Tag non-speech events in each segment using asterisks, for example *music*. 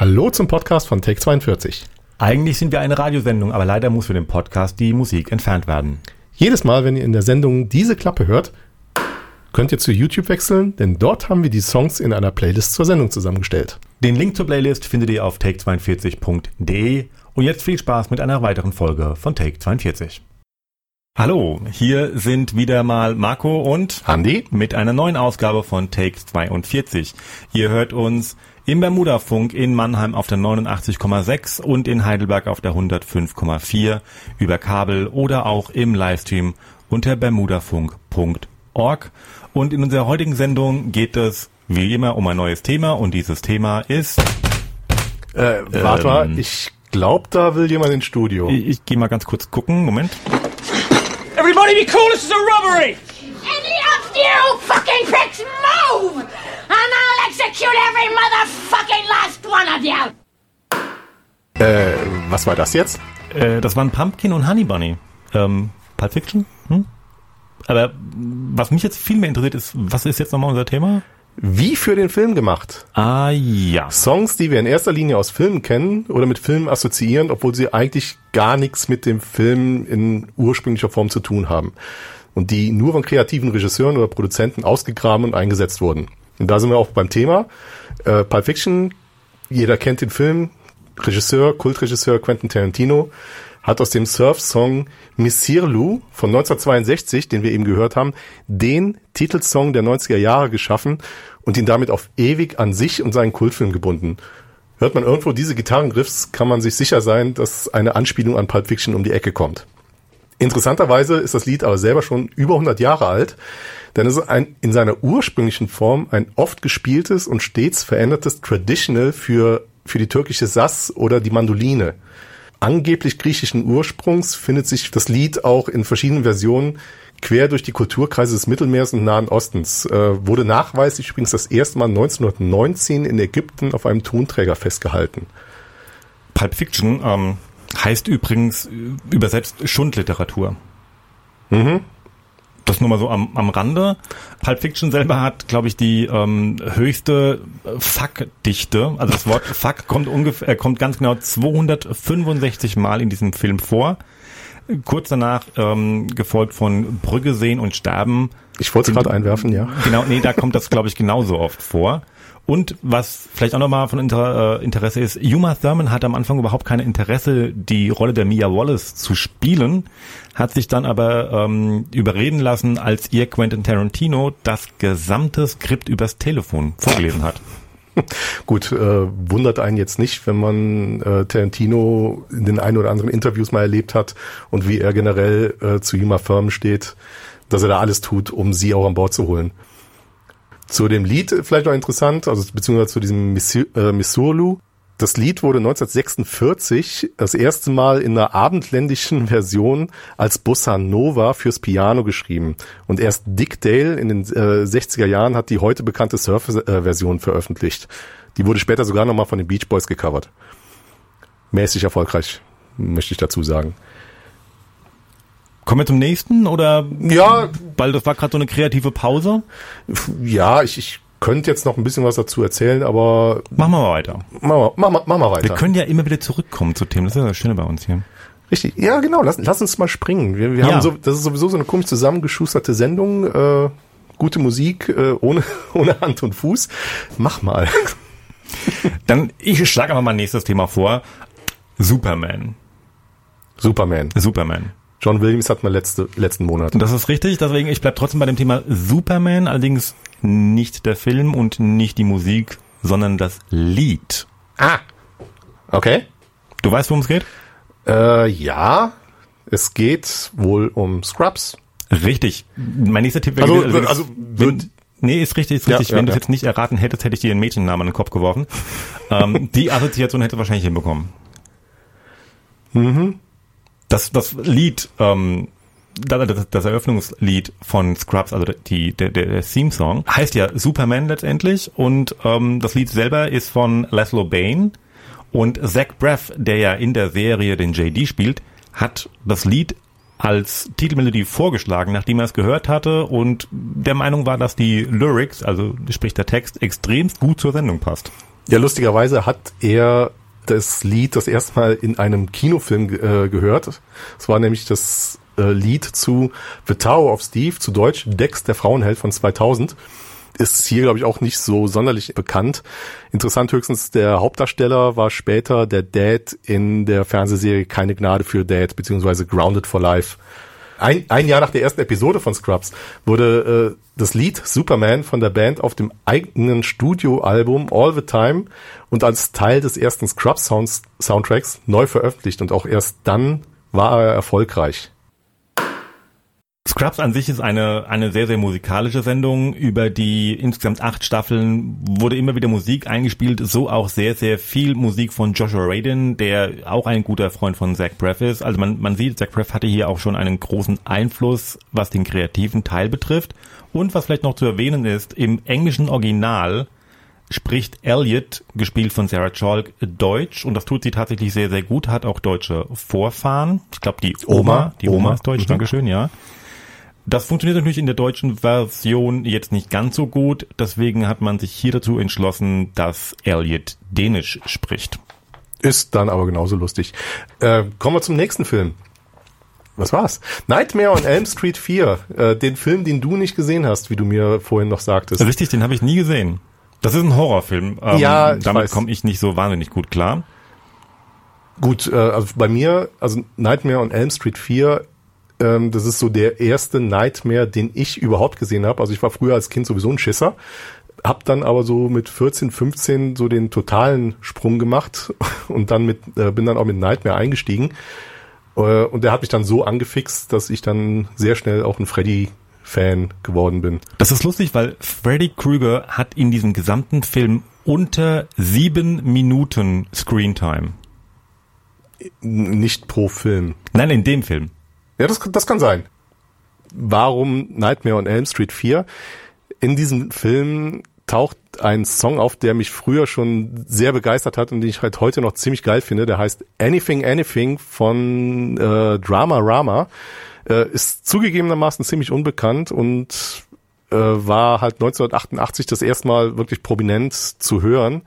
Hallo zum Podcast von Take 42. Eigentlich sind wir eine Radiosendung, aber leider muss für den Podcast die Musik entfernt werden. Jedes Mal, wenn ihr in der Sendung diese Klappe hört, könnt ihr zu YouTube wechseln, denn dort haben wir die Songs in einer Playlist zur Sendung zusammengestellt. Den Link zur Playlist findet ihr auf take42.de und jetzt viel Spaß mit einer weiteren Folge von Take 42. Hallo, hier sind wieder mal Marco und Andi mit einer neuen Ausgabe von Take 42. Ihr hört uns im Bermuda-Funk in Mannheim auf der 89,6 und in Heidelberg auf der 105,4 über Kabel oder auch im Livestream unter bermudafunk.org. Und in unserer heutigen Sendung geht es wie immer um ein neues Thema und dieses Thema ist... Äh, warte mal, ich glaube, da will jemand ins Studio. Ich, ich gehe mal ganz kurz gucken, Moment. Be cool, this is a robbery! Any of you fucking pricks move! And I'll execute every motherfucking last one of you! Äh, was war das jetzt? Äh, das waren Pumpkin und Honey Bunny. Ähm, Pulp Fiction? Hm? Aber was mich jetzt viel mehr interessiert ist, was ist jetzt nochmal unser Thema? Wie für den Film gemacht. Ah ja. Songs, die wir in erster Linie aus Filmen kennen oder mit Filmen assoziieren, obwohl sie eigentlich gar nichts mit dem Film in ursprünglicher Form zu tun haben. Und die nur von kreativen Regisseuren oder Produzenten ausgegraben und eingesetzt wurden. Und da sind wir auch beim Thema. Äh, Pulp Fiction, jeder kennt den Film, Regisseur, Kultregisseur Quentin Tarantino hat aus dem Surf-Song Missir Lou von 1962, den wir eben gehört haben, den Titelsong der 90er Jahre geschaffen und ihn damit auf ewig an sich und seinen Kultfilm gebunden. Hört man irgendwo diese Gitarrengriffs, kann man sich sicher sein, dass eine Anspielung an Pulp Fiction um die Ecke kommt. Interessanterweise ist das Lied aber selber schon über 100 Jahre alt, denn es ist ein, in seiner ursprünglichen Form ein oft gespieltes und stets verändertes Traditional für, für die türkische Sass oder die Mandoline angeblich griechischen Ursprungs findet sich das Lied auch in verschiedenen Versionen quer durch die Kulturkreise des Mittelmeers und Nahen Ostens. Äh, wurde nachweislich übrigens das erste Mal 1919 in Ägypten auf einem Tonträger festgehalten. Pulp Fiction ähm, heißt übrigens übersetzt Schundliteratur. Mhm. Das nur mal so am, am Rande. Pulp Fiction selber hat, glaube ich, die ähm, höchste Fuck-Dichte. Also das Wort Fuck kommt ungefähr, äh, kommt ganz genau 265 Mal in diesem Film vor. Kurz danach ähm, gefolgt von Brügge sehen und sterben. Ich wollte es gerade einwerfen, ja. Genau, nee, da kommt das, glaube ich, genauso oft vor. Und was vielleicht auch nochmal von Inter, äh, Interesse ist, Uma Thurman hat am Anfang überhaupt keine Interesse, die Rolle der Mia Wallace zu spielen, hat sich dann aber ähm, überreden lassen, als ihr Quentin Tarantino das gesamte Skript übers Telefon vorgelesen hat. *laughs* Gut, äh, wundert einen jetzt nicht, wenn man äh, Tarantino in den ein oder anderen Interviews mal erlebt hat und wie er generell äh, zu Uma Thurman steht, dass er da alles tut, um sie auch an Bord zu holen. Zu dem Lied vielleicht noch interessant, also beziehungsweise zu diesem äh, Missurlu. Das Lied wurde 1946 das erste Mal in einer abendländischen *laughs* Version als Bossa Nova fürs Piano geschrieben. Und erst Dick Dale in den äh, 60er Jahren hat die heute bekannte Surf-Version veröffentlicht. Die wurde später sogar nochmal von den Beach Boys gecovert. Mäßig erfolgreich, möchte ich dazu sagen. Kommen wir zum nächsten oder? Ja. Weil das war gerade so eine kreative Pause. Ja, ich, ich könnte jetzt noch ein bisschen was dazu erzählen, aber. Machen wir mal weiter. Machen wir, machen wir, machen wir weiter. Wir können ja immer wieder zurückkommen zu Themen. Das ist ja das Schöne bei uns hier. Richtig. Ja, genau. Lass, lass uns mal springen. Wir, wir Ja. haben so, das ist sowieso so eine komisch zusammengeschusterte Sendung. Äh, gute Musik äh, ohne, *laughs* ohne Hand und Fuß. Mach mal. *laughs* Dann, ich schlage aber mal nächstes Thema vor. Superman. Superman. Superman. John Williams hat mal letzte, letzten Monat. Das ist richtig, deswegen, ich bleib trotzdem bei dem Thema Superman, allerdings nicht der Film und nicht die Musik, sondern das Lied. Ah. Okay. Du weißt, worum es geht? Äh, ja. Es geht wohl um Scrubs. Richtig. Mein nächster Tipp wäre Also, gewesen, also, wenn, Nee, ist richtig, ist Ja, richtig. ja, wenn du es ja. jetzt nicht erraten hättest, hätte ich dir einen Mädchennamen in den Kopf geworfen. ähm, die Assoziation hätte wahrscheinlich hinbekommen. Mhm. Das, das Lied, ähm, das, das, Eröffnungslied von Scrubs, also die, der, der, der Theme-Song, heißt ja Superman letztendlich und ähm, das Lied selber ist von Laszlo Bain und Zach Braff, der ja in der Serie den JD spielt, hat das Lied als Titelmelodie vorgeschlagen, nachdem er es gehört hatte und der Meinung war, dass die Lyrics, also sprich der Text, extremst gut zur Sendung passt. Ja, lustigerweise hat er das Lied das erste Mal in einem Kinofilm äh, gehört. Es war nämlich das äh, Lied zu The Tower of Steve, zu Deutsch Dex, der Frauenheld von 2000. Ist hier, glaube ich, auch nicht so sonderlich bekannt. Interessant höchstens, der Hauptdarsteller war später der Dad in der Fernsehserie Keine Gnade für Dad, beziehungsweise Grounded for Life. Ein, ein Jahr nach der ersten Episode von Scrubs wurde äh, das Lied Superman von der Band auf dem eigenen Studioalbum All the Time und als Teil des ersten Scrubs Sounds Soundtracks neu veröffentlicht und auch erst dann war er erfolgreich. Scrubs an sich ist eine, eine sehr, sehr musikalische Sendung. Über die insgesamt acht Staffeln wurde immer wieder Musik eingespielt, so auch sehr, sehr viel Musik von Joshua Radin, der auch ein guter Freund von Zach Braff ist. Also man, man sieht, Zach Braff hatte hier auch schon einen großen Einfluss, was den kreativen Teil betrifft. Und was vielleicht noch zu erwähnen ist, im englischen Original spricht Elliot, gespielt von Sarah Chalk, Deutsch und das tut sie tatsächlich sehr, sehr gut, hat auch deutsche Vorfahren. Ich glaube, die Oma, Oma, die Oma, Oma. ist deutsch, Mhm. Dankeschön, ja. Das funktioniert natürlich in der deutschen Version jetzt nicht ganz so gut, deswegen hat man sich hier dazu entschlossen, dass Elliot Dänisch spricht. Ist dann aber genauso lustig. Äh, kommen wir zum nächsten Film. Was war's? Nightmare on Elm Street 4. Äh, den Film, den du nicht gesehen hast, wie du mir vorhin noch sagtest. Richtig, den habe ich nie gesehen. Das ist ein Horrorfilm. Ähm, Ja, damit komme ich nicht so wahnsinnig gut klar. Gut, äh, also bei mir, also Nightmare on Elm Street 4, ähm, das ist so der erste Nightmare, den ich überhaupt gesehen habe. Also ich war früher als Kind sowieso ein Schisser, hab dann aber so mit 14, 15 so den totalen Sprung gemacht *laughs* und dann mit, äh, bin dann auch mit Nightmare eingestiegen. Äh, und der hat mich dann so angefixt, dass ich dann sehr schnell auch ein Freddy-Fan geworden bin. Das ist lustig, weil Freddy Krueger hat in diesem gesamten Film unter sieben Minuten Screentime. Nicht pro Film. Nein, in dem Film. Ja, das, das kann sein. Warum Nightmare on Elm Street 4? In diesem Film taucht ein Song auf, der mich früher schon sehr begeistert hat und den ich halt heute noch ziemlich geil finde. Der heißt Anything Anything von äh, Drama Rama. Äh, ist zugegebenermaßen ziemlich unbekannt und äh, war halt 1988 das erste Mal wirklich prominent zu hören.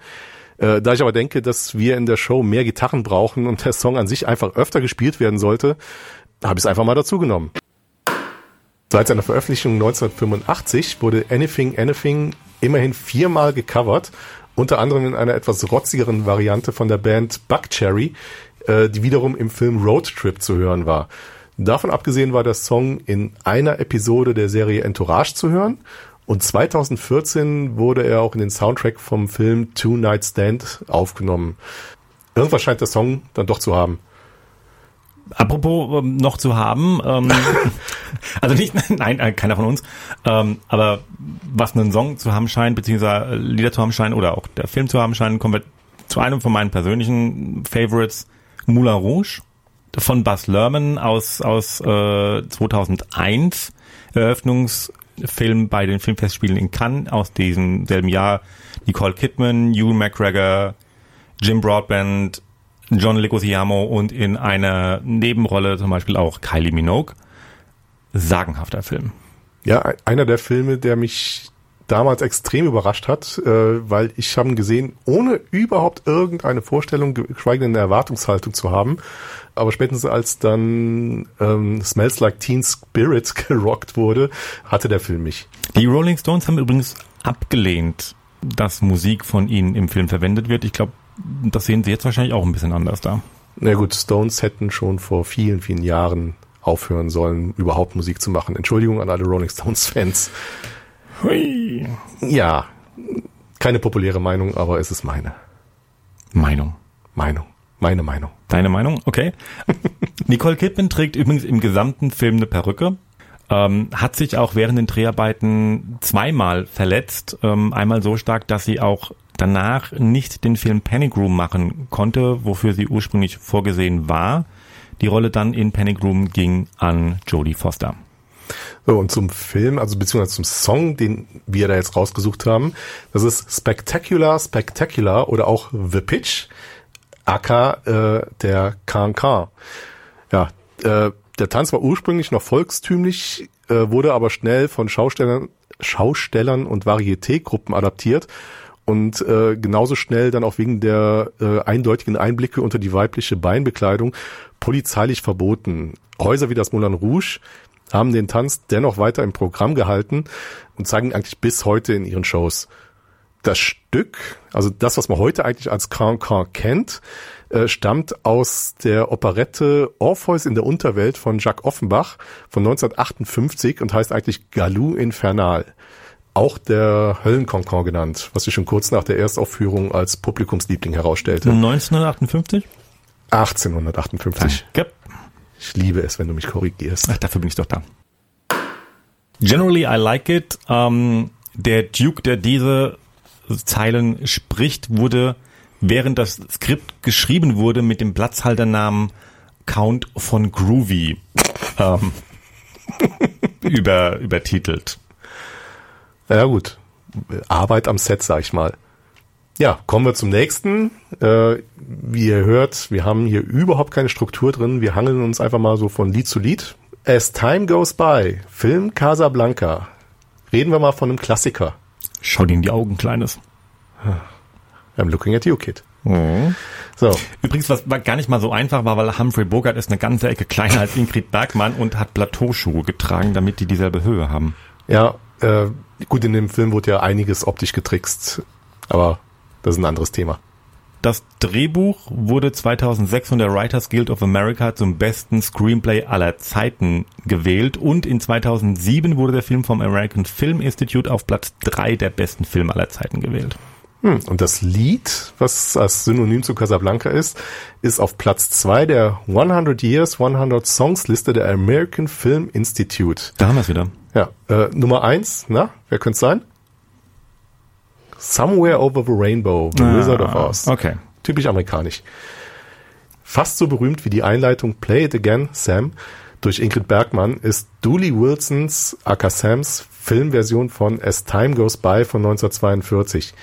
Äh, da ich aber denke, dass wir in der Show mehr Gitarren brauchen und der Song an sich einfach öfter gespielt werden sollte, habe ich es einfach mal dazu genommen. Seit seiner Veröffentlichung 1985 wurde Anything Anything immerhin viermal gecovert, unter anderem in einer etwas rotzigeren Variante von der Band Buckcherry, äh, die wiederum im Film Road Trip zu hören war. Davon abgesehen war der Song in einer Episode der Serie Entourage zu hören und 2014 wurde er auch in den Soundtrack vom Film Two Night Stand aufgenommen. Irgendwas scheint der Song dann doch zu haben. Apropos ähm, noch zu haben, ähm, *laughs* also nicht, *laughs* nein, äh, keiner von uns, ähm, aber was einen Song zu haben scheint, beziehungsweise äh, Lieder zu haben scheint oder auch der Film zu haben scheint, kommen wir zu einem von meinen persönlichen Favorites, Moulin Rouge von Buzz Lerman aus, aus äh, 2001, Eröffnungsfilm bei den Filmfestspielen in Cannes aus diesem selben Jahr. Nicole Kidman, Ewan McGregor, Jim Broadbent, John Leguizamo und in einer Nebenrolle zum Beispiel auch Kylie Minogue. Sagenhafter Film. Ja, einer der Filme, der mich damals extrem überrascht hat, äh, weil ich habe ihn gesehen, ohne überhaupt irgendeine Vorstellung, geschweige denn eine Erwartungshaltung zu haben. Aber spätestens als dann ähm, Smells Like Teen Spirit *laughs* gerockt wurde, hatte der Film mich. Die Rolling Stones haben übrigens abgelehnt, dass Musik von ihnen im Film verwendet wird. Ich glaube, das sehen sie jetzt wahrscheinlich auch ein bisschen anders da. Na gut, Stones hätten schon vor vielen, vielen Jahren aufhören sollen, überhaupt Musik zu machen. Entschuldigung an alle Rolling Stones Fans. Hui. Ja, keine populäre Meinung, aber es ist meine Meinung. Meinung. Meine Meinung. Deine Meinung? Okay. *laughs* Nicole Kidman trägt übrigens im gesamten Film eine Perücke. Ähm, hat sich auch während den Dreharbeiten zweimal verletzt. Ähm, einmal so stark, dass sie auch danach nicht den Film Panic Room machen konnte, wofür sie ursprünglich vorgesehen war. Die Rolle dann in Panic Room ging an Jodie Foster. So, und zum Film, also beziehungsweise zum Song, den wir da jetzt rausgesucht haben, das ist Spectacular, Spectacular oder auch The Pitch, aka äh, der Can-Can. Ja, äh, der Tanz war ursprünglich noch volkstümlich, äh, wurde aber schnell von Schaustellern, Schaustellern und Varieté-Gruppen adaptiert und äh, genauso schnell dann auch wegen der äh, eindeutigen Einblicke unter die weibliche Beinbekleidung polizeilich verboten. Häuser wie das Moulin Rouge haben den Tanz dennoch weiter im Programm gehalten und zeigen eigentlich bis heute in ihren Shows. Das Stück, also das, was man heute eigentlich als Cancan kennt, äh, stammt aus der Operette Orpheus in der Unterwelt von Jacques Offenbach von 1958 und heißt eigentlich Galou Infernal. Auch der Höllencancan genannt, was sich schon kurz nach der Erstaufführung als Publikumsliebling herausstellte. 1958? 1858. Danke. Ich liebe es, wenn du mich korrigierst. Ach, dafür bin ich doch da. Generally, I like it. Ähm, der Duke, der diese Zeilen spricht, wurde, während das Skript geschrieben wurde, mit dem Platzhalternamen Count von Groovy ähm, *laughs* über, übertitelt. Ja gut, Arbeit am Set, sag ich mal. Ja, kommen wir zum nächsten. Äh, wie ihr hört, wir haben hier überhaupt keine Struktur drin. Wir hangeln uns einfach mal so von Lied zu Lied. As Time Goes By, Film Casablanca. Reden wir mal von einem Klassiker. Schau dir in die Augen, Kleines. I'm looking at you, Kid. Mhm. So, Übrigens, was gar nicht mal so einfach war, weil Humphrey Bogart ist eine ganze Ecke kleiner als Ingrid Bergmann und hat Plateauschuhe getragen, damit die dieselbe Höhe haben. ja, äh, gut, in dem Film wurde ja einiges optisch getrickst, aber das ist ein anderes Thema. Das Drehbuch wurde 2006 von der Writers Guild of America zum besten Screenplay aller Zeiten gewählt und in 2007 wurde der Film vom American Film Institute auf Platz 3 der besten Filme aller Zeiten gewählt. Hm, und das Lied, was als Synonym zu Casablanca ist, ist auf Platz zwei der 100 Years, 100 Songs Liste der American Film Institute. Da haben wir es wieder. Ja, äh, Nummer eins, na, wer könnte es sein? Somewhere Over the Rainbow, The Wizard of Oz. Okay. Typisch amerikanisch. Fast so berühmt wie die Einleitung Play It Again, Sam durch Ingrid Bergmann ist Dooley Wilsons, aka Sams, Filmversion von As Time Goes By von 1942.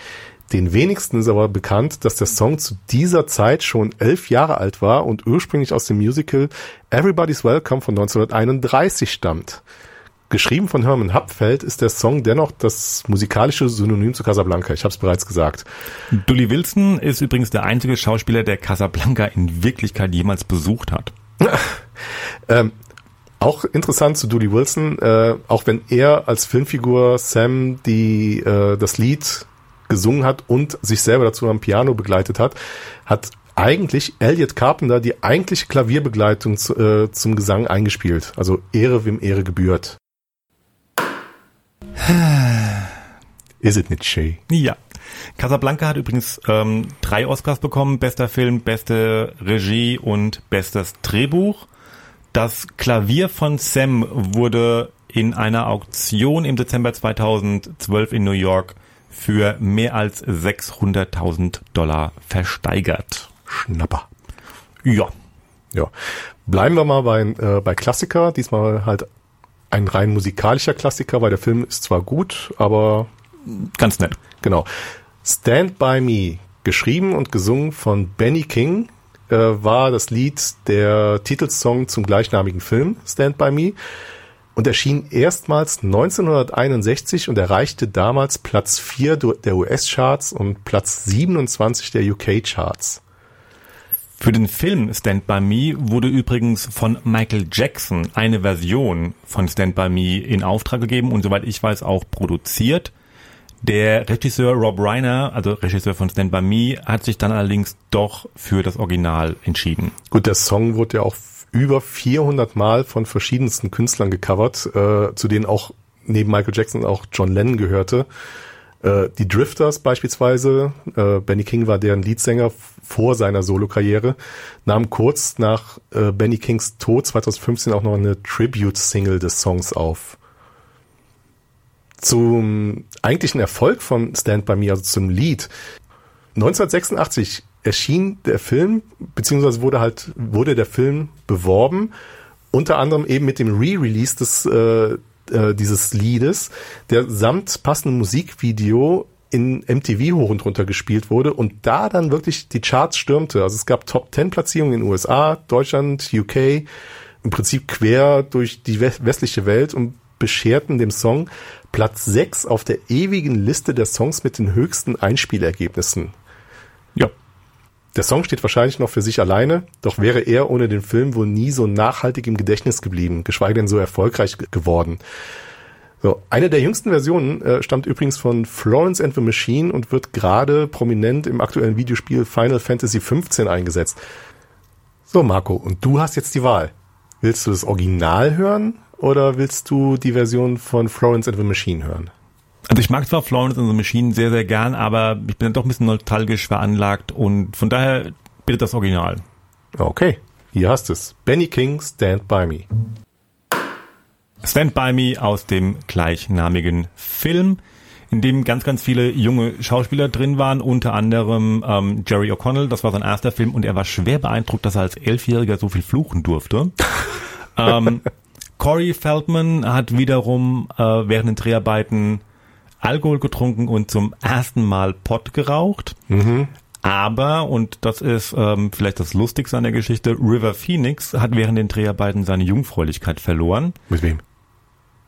Den wenigsten ist aber bekannt, dass der Song zu dieser Zeit schon elf Jahre alt war und ursprünglich aus dem Musical Everybody's Welcome von 1931 stammt. Geschrieben von Herman Hapfeld ist der Song dennoch das musikalische Synonym zu Casablanca. Ich habe es bereits gesagt. Dully Wilson ist übrigens der einzige Schauspieler, der Casablanca in Wirklichkeit jemals besucht hat. *laughs* Ähm, auch interessant zu Dooley Wilson, äh, auch wenn er als Filmfigur Sam die äh, das Lied gesungen hat und sich selber dazu am Piano begleitet hat, hat eigentlich Elliot Carpenter die eigentliche Klavierbegleitung zu, äh, zum Gesang eingespielt. Also Ehre wem Ehre gebührt. *sighs* Is it nicht schön? Ja. Casablanca hat übrigens ähm, drei Oscars bekommen. Bester Film, beste Regie und bestes Drehbuch. Das Klavier von Sam wurde in einer Auktion im Dezember 2012 in New York für mehr als 600.000 Dollar versteigert. Schnapper. Ja. Ja. Bleiben wir mal bei, äh, bei Klassiker. Diesmal halt ein rein musikalischer Klassiker, weil der Film ist zwar gut, aber Ganz nett. Genau. Stand By Me, geschrieben und gesungen von Benny King, äh, war das Lied der Titelsong zum gleichnamigen Film Stand By Me und erschien erstmals 1961 und erreichte damals Platz 4 der US-Charts und Platz 27 der UK-Charts. Für den Film Stand By Me wurde übrigens von Michael Jackson eine Version von Stand By Me in Auftrag gegeben und soweit ich weiß auch produziert. Der Regisseur Rob Reiner, also Regisseur von Stand By Me, hat sich dann allerdings doch für das Original entschieden. Gut, der Song wurde ja auch über 400 Mal von verschiedensten Künstlern gecovert, äh, zu denen auch neben Michael Jackson auch John Lennon gehörte. Äh, die Drifters beispielsweise, äh, Benny King war deren Leadsänger vor seiner Solokarriere, nahm kurz nach äh, Benny Kings Tod 2015 auch noch eine Tribute-Single des Songs auf. Zum eigentlichen Erfolg von Stand By Me, also zum Lied. 1986 erschien der Film, beziehungsweise wurde halt, wurde der Film beworben, unter anderem eben mit dem Re-Release des, äh, äh, dieses Liedes, der samt passendem Musikvideo in MTV hoch und runter gespielt wurde und da dann wirklich die Charts stürmte. Also es gab Top 10 Platzierungen in USA, Deutschland, UK, im Prinzip quer durch die westliche Welt und bescherten dem Song Platz 6 auf der ewigen Liste der Songs mit den höchsten Einspielergebnissen. Ja. Der Song steht wahrscheinlich noch für sich alleine, doch wäre er ohne den Film wohl nie so nachhaltig im Gedächtnis geblieben, geschweige denn so erfolgreich geworden. So, eine der jüngsten Versionen äh, stammt übrigens von Florence and the Machine und wird gerade prominent im aktuellen Videospiel Final Fantasy XV eingesetzt. So, Marco, und du hast jetzt die Wahl. Willst du das Original hören oder willst du die Version von Florence and the Machine hören? Also ich mag zwar Florence and the Machine sehr, sehr gern, aber ich bin dann doch ein bisschen nostalgisch veranlagt und von daher bitte das Original. Okay, hier hast es. Benny King, Stand By Me. Stand By Me aus dem gleichnamigen Film, in dem ganz, ganz viele junge Schauspieler drin waren, unter anderem ähm, Jerry O'Connell, das war sein erster Film und er war schwer beeindruckt, dass er als Elfjähriger so viel fluchen durfte. *laughs* ähm, Corey Feldman hat wiederum äh, während den Dreharbeiten Alkohol getrunken und zum ersten Mal Pott geraucht. Mhm. Aber, und das ist ähm, vielleicht das Lustigste an der Geschichte, River Phoenix hat während den Dreharbeiten seine Jungfräulichkeit verloren. Mit wem?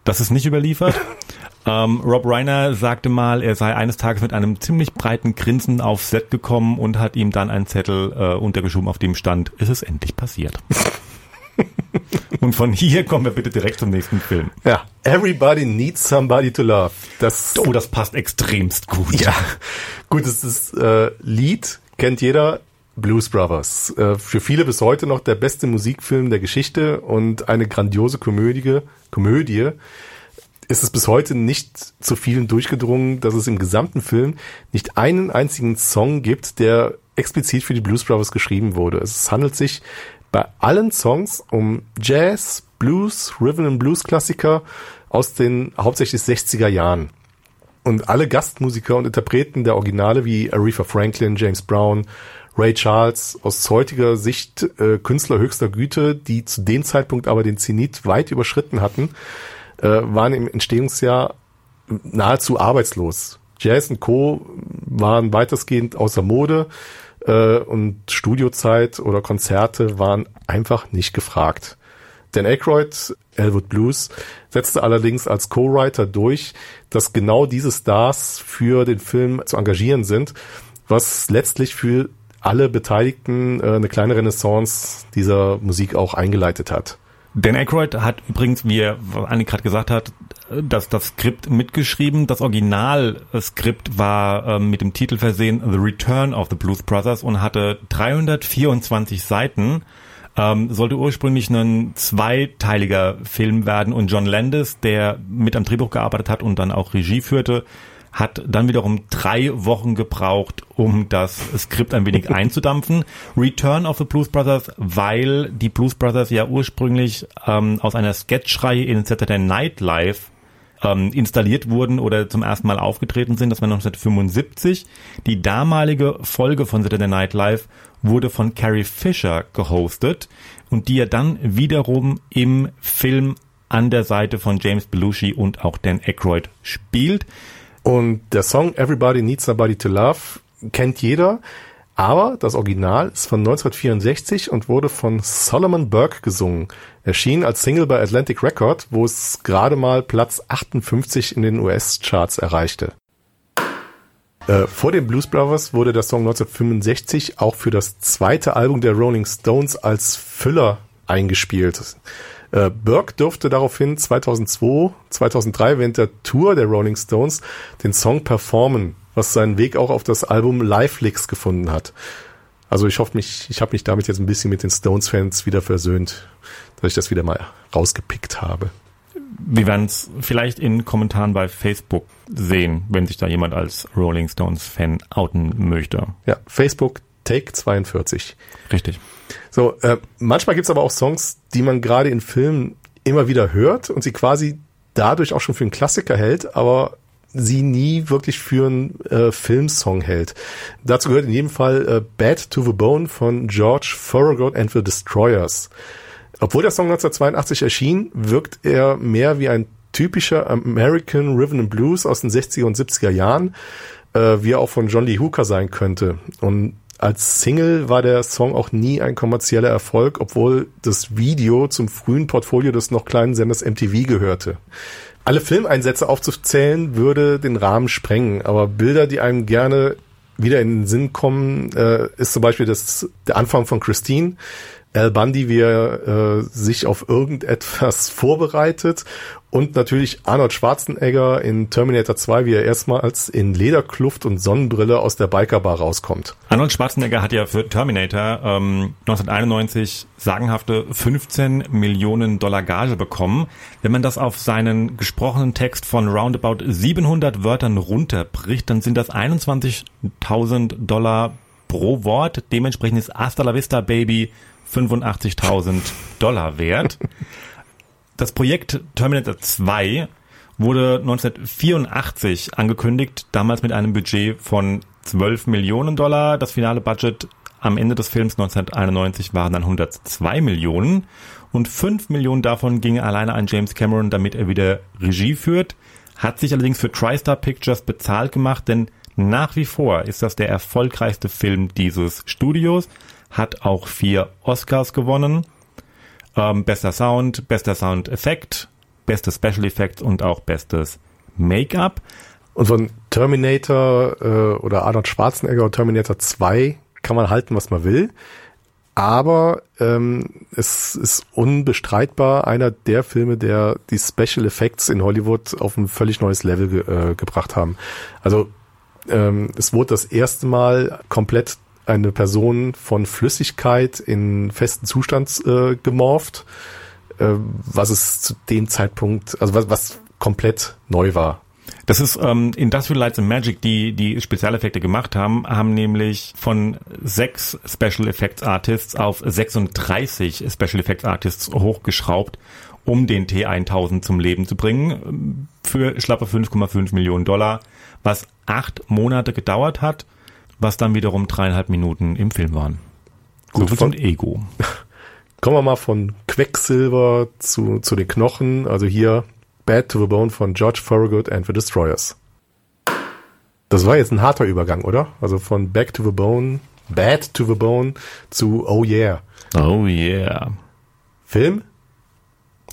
Das ist nicht überliefert. *laughs* ähm, Rob Reiner sagte mal, er sei eines Tages mit einem ziemlich breiten Grinsen aufs Set gekommen und hat ihm dann einen Zettel äh, untergeschoben, auf dem stand, ist es endlich passiert. *laughs* und von hier kommen wir bitte direkt zum nächsten Film. Ja, Everybody Needs Somebody to Love. Das, Oh, das passt extremst gut. ja, gut, das ist äh, Lied, kennt jeder. Blues Brothers. Äh, für viele bis heute noch der beste Musikfilm der Geschichte und eine grandiose Komödie. Komödie ist es bis heute nicht zu vielen durchgedrungen, dass es im gesamten Film nicht einen einzigen Song gibt, der explizit für die Blues Brothers geschrieben wurde. Es handelt sich bei allen Songs um Jazz, Blues, Rhythm and Blues Klassiker aus den hauptsächlich 60er Jahren. Und alle Gastmusiker und Interpreten der Originale wie Aretha Franklin, James Brown, Ray Charles, aus heutiger Sicht äh, Künstler höchster Güte, die zu dem Zeitpunkt aber den Zenit weit überschritten hatten, äh, waren im Entstehungsjahr nahezu arbeitslos. Und Co. waren weitestgehend außer Mode äh, und Studiozeit oder Konzerte waren einfach nicht gefragt. Dan Aykroyd, Elwood Blues, setzte allerdings als Co-Writer durch, dass genau diese Stars für den Film zu engagieren sind, was letztlich für alle Beteiligten äh, eine kleine Renaissance dieser Musik auch eingeleitet hat. Dan Aykroyd hat übrigens, wie er Annik gerade gesagt hat, das, das Skript mitgeschrieben. Das Originalskript war ähm, mit dem Titel versehen The Return of the Blues Brothers und hatte 324 Seiten. Ähm, sollte ursprünglich ein zweiteiliger Film werden und John Landis, der mit am Drehbuch gearbeitet hat und dann auch Regie führte, hat dann wiederum drei Wochen gebraucht, um das Skript ein wenig *laughs* einzudampfen. Return of the Blues Brothers, weil die Blues Brothers ja ursprünglich ähm, aus einer Sketchreihe in Saturday Night Live ähm, installiert wurden oder zum ersten Mal aufgetreten sind. Das war 1975. Die damalige Folge von Saturday Night Live wurde von Carrie Fisher gehostet und die er dann wiederum im Film an der Seite von James Belushi und auch Dan Aykroyd spielt. Und der Song Everybody Needs Somebody to Love kennt jeder, aber das Original ist von 1964 und wurde von Solomon Burke gesungen. Erschien als Single bei Atlantic Record, wo es gerade mal Platz 58 in den US-Charts erreichte. Äh, vor den Blues Brothers wurde der Song 1965 auch für das zweite Album der Rolling Stones als Füller eingespielt. Äh, Burke durfte daraufhin 2002, 2003 während der Tour der Rolling Stones den Song performen, was seinen Weg auch auf das Album Live Licks gefunden hat. Also ich hoffe mich, ich habe mich damit jetzt ein bisschen mit den Stones-Fans wieder versöhnt, dass ich das wieder mal rausgepickt habe. Wir werden es vielleicht in Kommentaren bei Facebook sehen, wenn sich da jemand als Rolling Stones Fan outen möchte. Ja, Facebook Take 42. Richtig. So, äh, manchmal gibt's aber auch Songs, die man gerade in Filmen immer wieder hört und sie quasi dadurch auch schon für einen Klassiker hält, aber sie nie wirklich für einen äh, Filmsong hält. Dazu gehört in jedem Fall äh, Bad to the Bone von George Thorogood and the Destroyers. Obwohl der Song 1982 erschien, wirkt er mehr wie ein typischer American Rhythm and Blues aus den 60er und 70er Jahren, äh, wie er auch von John Lee Hooker sein könnte. Und als Single war der Song auch nie ein kommerzieller Erfolg, obwohl das Video zum frühen Portfolio des noch kleinen Senders MTV gehörte. Alle Filmeinsätze aufzuzählen würde den Rahmen sprengen, aber Bilder, die einem gerne wieder in den Sinn kommen, äh, ist zum Beispiel das, der Anfang von Christine, Al Bundy, wie er äh, sich auf irgendetwas *laughs* vorbereitet und natürlich Arnold Schwarzenegger in Terminator 2, wie er erstmals in Lederkluft und Sonnenbrille aus der Bikerbar rauskommt. Arnold Schwarzenegger hat ja für Terminator ähm, 1991 sagenhafte 15 Millionen Dollar Gage bekommen. Wenn man das auf seinen gesprochenen Text von roundabout 700 Wörtern runterbricht, dann sind das 21.000 Dollar pro Wort. Dementsprechend ist Hasta la Vista Baby 85.000 Dollar wert. Das Projekt Terminator 2 wurde 1984 angekündigt, damals mit einem Budget von 12 Millionen Dollar. Das finale Budget am Ende des Films 1991 waren dann 102 Millionen und 5 Millionen davon gingen alleine an James Cameron, damit er wieder Regie führt. Hat sich allerdings für TriStar Pictures bezahlt gemacht, denn nach wie vor ist das der erfolgreichste Film dieses Studios hat auch vier Oscars gewonnen. Ähm, bester Sound, bester Soundeffekt, beste Special Effects und auch bestes Make-up. Und von Terminator äh, oder Arnold Schwarzenegger und Terminator 2 kann man halten, was man will. Aber ähm, es ist unbestreitbar einer der Filme, der die Special Effects in Hollywood auf ein völlig neues Level ge äh, gebracht haben. Also ähm, es wurde das erste Mal komplett eine Person von Flüssigkeit in festen Zustand äh, gemorpht, äh, was es zu dem Zeitpunkt, also was, was komplett neu war. Das ist ähm, Industrial Lights and Magic, die die Spezialeffekte gemacht haben, haben nämlich von sechs Special Effects Artists auf 36 Special Effects Artists hochgeschraubt, um den T1000 zum Leben zu bringen, für schlappe 5,5 Millionen Dollar, was acht Monate gedauert hat was dann wiederum dreieinhalb Minuten im Film waren. Gut, so von Ego. *laughs* Kommen wir mal von Quecksilber zu, zu den Knochen. Also hier Bad to the Bone von George Thorogood and the Destroyers. Das war jetzt ein harter Übergang, oder? Also von Back to the Bone, Bad to the Bone zu Oh Yeah. Oh Yeah. Film?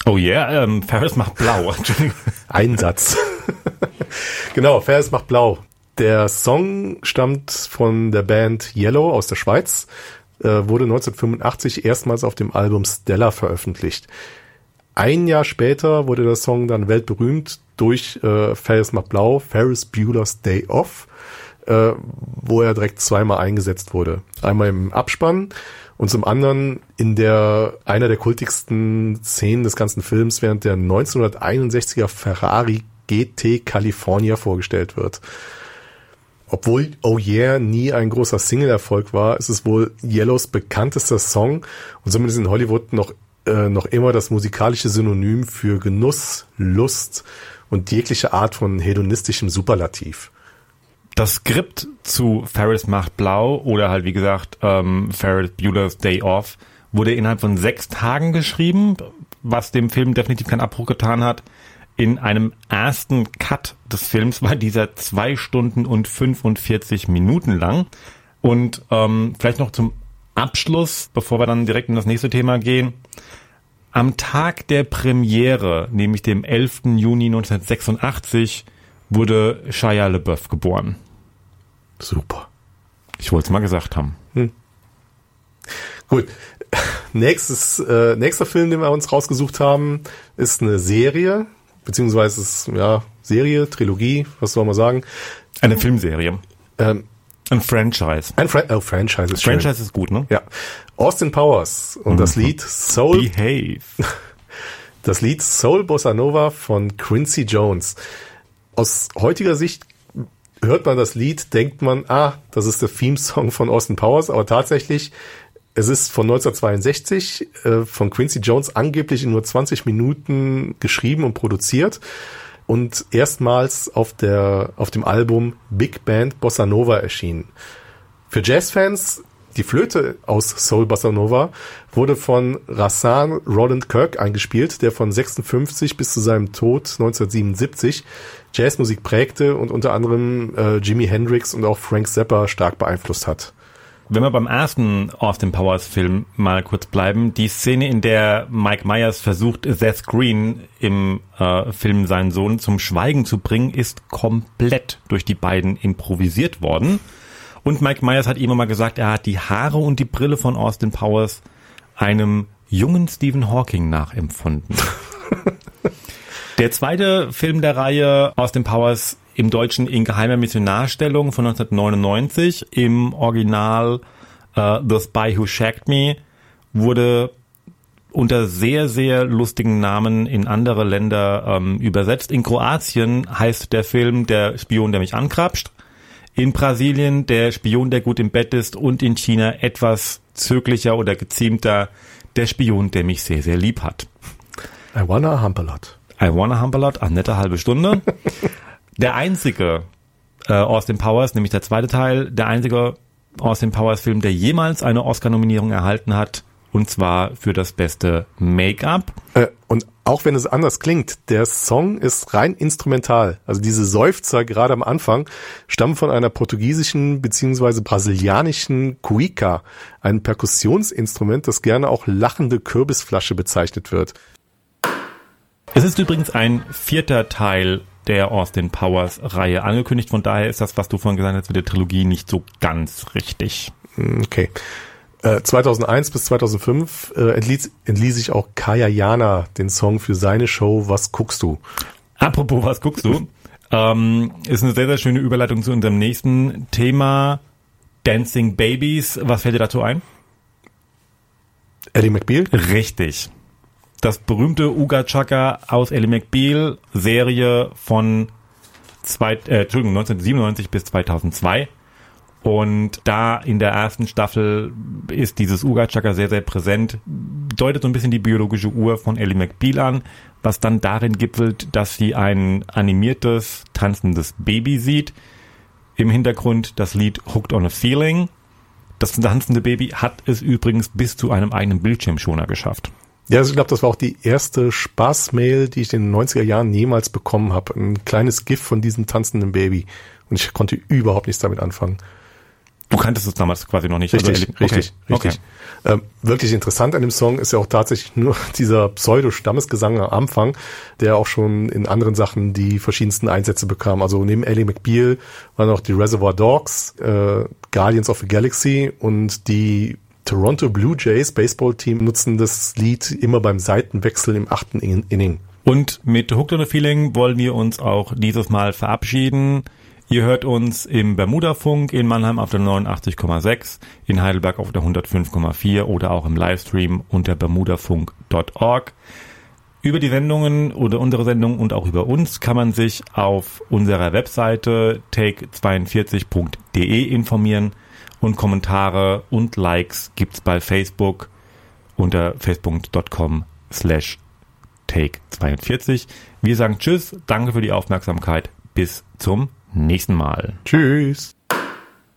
Oh yeah, ähm, Ferris macht blau. *laughs* Ein Satz. *laughs* genau, Ferris macht blau. Der Song stammt von der Band Yellow aus der Schweiz, äh, wurde 1985 erstmals auf dem Album Stella veröffentlicht. Ein Jahr später wurde der Song dann weltberühmt durch äh, Ferris macht blau, Ferris Bueller's Day Off, äh, wo er direkt zweimal eingesetzt wurde. Einmal im Abspann und zum anderen in der einer der kultigsten Szenen des ganzen Films, während der 1961er Ferrari GT California vorgestellt wird. Obwohl Oh Yeah nie ein großer Single-Erfolg war, ist es wohl Yellows bekanntester Song und ist in Hollywood noch, äh, noch immer das musikalische Synonym für Genuss, Lust und jegliche Art von hedonistischem Superlativ. Das Skript zu Ferris macht blau oder halt wie gesagt ähm, Ferris Bueller's Day Off wurde innerhalb von sechs Tagen geschrieben, was dem Film definitiv keinen Abbruch getan hat. In einem ersten Cut des Films war dieser zwei Stunden und 45 Minuten lang. Und ähm, vielleicht noch zum Abschluss, bevor wir dann direkt in das nächste Thema gehen. Am Tag der Premiere, nämlich dem 11. Juni 1986, wurde Shia LeBeouf geboren. Super. Ich wollte es mal gesagt haben. Hm. Gut. Nächstes, äh, nächster Film, den wir uns rausgesucht haben, ist eine Serie beziehungsweise ist, ja, Serie, Trilogie, was soll man sagen? Eine Filmserie. Ähm, ein Franchise. Ein Fra oh, Franchise ist Franchise schön. ist gut, ne? Ja. Austin Powers und mhm. das Lied Soul. Behave. *laughs* Das Lied Soul Bossa Nova von Quincy Jones. Aus heutiger Sicht hört man das Lied, denkt man, ah, das ist der Theme-Song von Austin Powers, aber tatsächlich es ist von 1962 äh, von Quincy Jones angeblich in nur 20 Minuten geschrieben und produziert und erstmals auf der auf dem Album Big Band Bossa Nova erschienen. Für Jazzfans die Flöte aus Soul Bossa Nova wurde von Rassan Roland Kirk eingespielt, der von 56 bis zu seinem Tod 1977 Jazzmusik prägte und unter anderem äh, Jimi Hendrix und auch Frank Zappa stark beeinflusst hat. Wenn wir beim ersten Austin Powers Film mal kurz bleiben, die Szene, in der Mike Myers versucht, Seth Green im äh, Film seinen Sohn zum Schweigen zu bringen, ist komplett durch die beiden improvisiert worden. Und Mike Myers hat immer mal gesagt, er hat die Haare und die Brille von Austin Powers einem jungen Stephen Hawking nachempfunden. *laughs* der zweite Film der Reihe Austin Powers im Deutschen in geheimer Missionarstellung von 1999 im Original uh, The Spy Who Shagged Me wurde unter sehr, sehr lustigen Namen in andere Länder ähm, übersetzt. In Kroatien heißt der Film Der Spion, der mich ankrapscht. In Brasilien Der Spion, der gut im Bett ist. Und in China etwas zöglicher oder geziemter Der Spion, der mich sehr, sehr lieb hat. I wanna hump a lot. I wanna hump a lot, eine nette halbe Stunde. *laughs* der einzige äh, Austin Powers, nämlich der zweite Teil, der einzige Austin Powers Film, der jemals eine Oscar-Nominierung erhalten hat, und zwar für das beste Make-up. Äh, und auch wenn es anders klingt, der Song ist rein instrumental. Also diese Seufzer gerade am Anfang stammen von einer portugiesischen beziehungsweise brasilianischen Cuica, ein Perkussionsinstrument, das gerne auch lachende Kürbisflasche bezeichnet wird. Es ist übrigens ein vierter Teil der Austin Powers Reihe angekündigt. Von daher ist das, was du vorhin gesagt hast, mit der Trilogie nicht so ganz richtig. Hm, okay. Äh, 2001 bis 2005 äh, entließ, entließ sich auch Kaya Jana den Song für seine Show Was guckst du? Apropos, was guckst du? *laughs* ähm, ist eine sehr, sehr schöne Überleitung zu unserem nächsten Thema. Dancing Babies. Was fällt dir dazu ein? Eddie McBeal? Richtig das berühmte Uga Chaka aus Ellie McBeal Serie von zwei, äh, Entschuldigung, 1997 bis 2002. Und da in der ersten Staffel ist dieses Uga Chaka sehr, sehr präsent, deutet so ein bisschen die biologische Uhr von Ellie McBeal an, was dann darin gipfelt, dass sie ein animiertes, tanzendes Baby sieht. Im Hintergrund das Lied Hooked on a Feeling. Das tanzende Baby hat es übrigens bis zu einem eigenen Bildschirmschoner geschafft. Ja, also ich glaube, das war auch die erste Spaßmail, die ich in den 90er Jahren jemals bekommen habe. Ein kleines GIF von diesem tanzenden Baby. Und ich konnte überhaupt nichts damit anfangen. Du kanntest es damals quasi noch nicht. Richtig, also, richtig, okay. richtig. Okay. Ähm, wirklich interessant an dem Song ist ja auch tatsächlich nur *laughs* dieser Pseudo-Stammesgesang am Anfang, der auch schon in anderen Sachen die verschiedensten Einsätze bekam. Also neben Ellie McBeal waren auch die Reservoir Dogs, äh, Guardians of the Galaxy und die Toronto Blue Jays Baseballteam nutzen das Lied immer beim Seitenwechsel im achten Inning. Und mit Hooked on a Feeling wollen wir uns auch dieses Mal verabschieden. Ihr hört uns im Bermuda-Funk in Mannheim auf der 89,6, in Heidelberg auf der 105,4 oder auch im Livestream unter bermudafunk.org. Über die Sendungen oder unsere Sendung und auch über uns kann man sich auf unserer Webseite take42.de informieren und Kommentare und Likes gibt's bei Facebook unter facebook.com slash take42. Wir sagen Tschüss, danke für die Aufmerksamkeit, bis zum nächsten Mal. Tschüss.